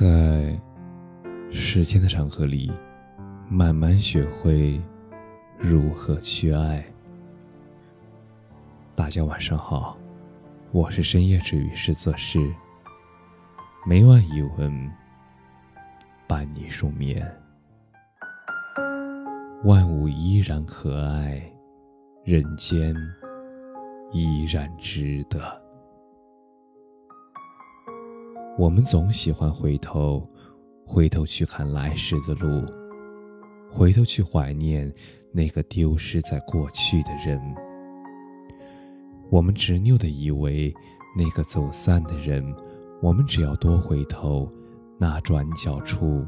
在时间的长河里，慢慢学会如何去爱。大家晚上好，我是深夜治愈师泽师，每晚一文伴你入眠。万物依然可爱，人间依然值得。我们总喜欢回头，回头去看来时的路，回头去怀念那个丢失在过去的人。我们执拗的以为，那个走散的人，我们只要多回头，那转角处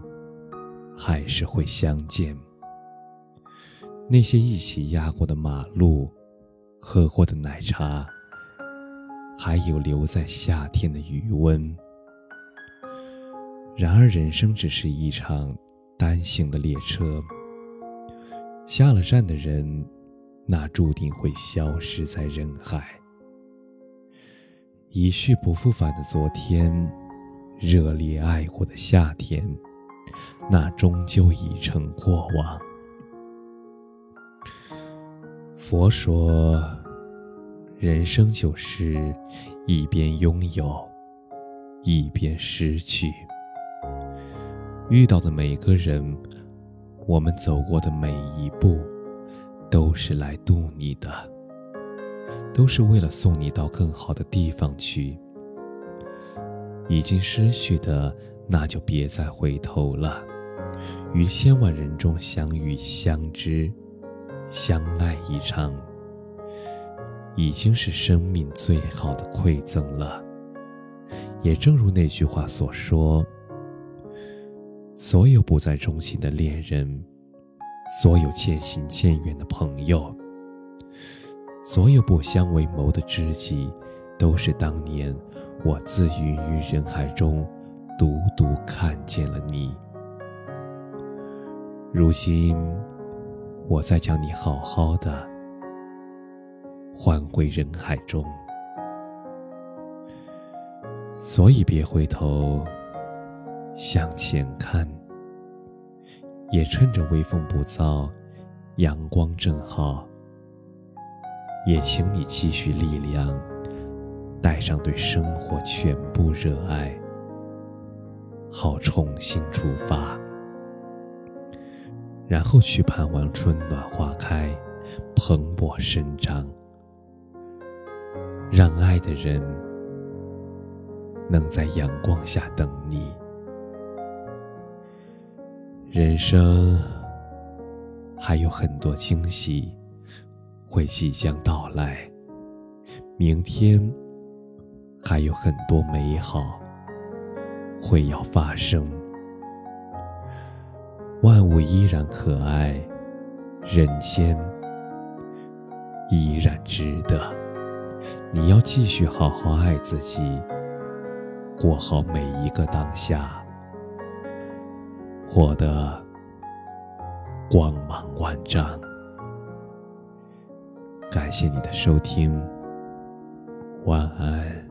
还是会相见。那些一起压过的马路，喝过的奶茶，还有留在夏天的余温。然而，人生只是一场单行的列车。下了站的人，那注定会消失在人海。一去不复返的昨天，热烈爱过的夏天，那终究已成过往。佛说，人生就是一边拥有，一边失去。遇到的每个人，我们走过的每一步，都是来渡你的，都是为了送你到更好的地方去。已经失去的，那就别再回头了。于千万人中相遇、相知、相爱一场，已经是生命最好的馈赠了。也正如那句话所说。所有不再忠心的恋人，所有渐行渐远的朋友，所有不相为谋的知己，都是当年我自芸于人海中，独独看见了你。如今，我再将你好好的还回人海中，所以别回头。向前看，也趁着微风不燥，阳光正好。也请你积蓄力量，带上对生活全部热爱，好重新出发。然后去盼望春暖花开，蓬勃生长，让爱的人能在阳光下等你。人生还有很多惊喜会即将到来，明天还有很多美好会要发生。万物依然可爱，人间依然值得。你要继续好好爱自己，过好每一个当下。活得光芒万丈。感谢你的收听，晚安。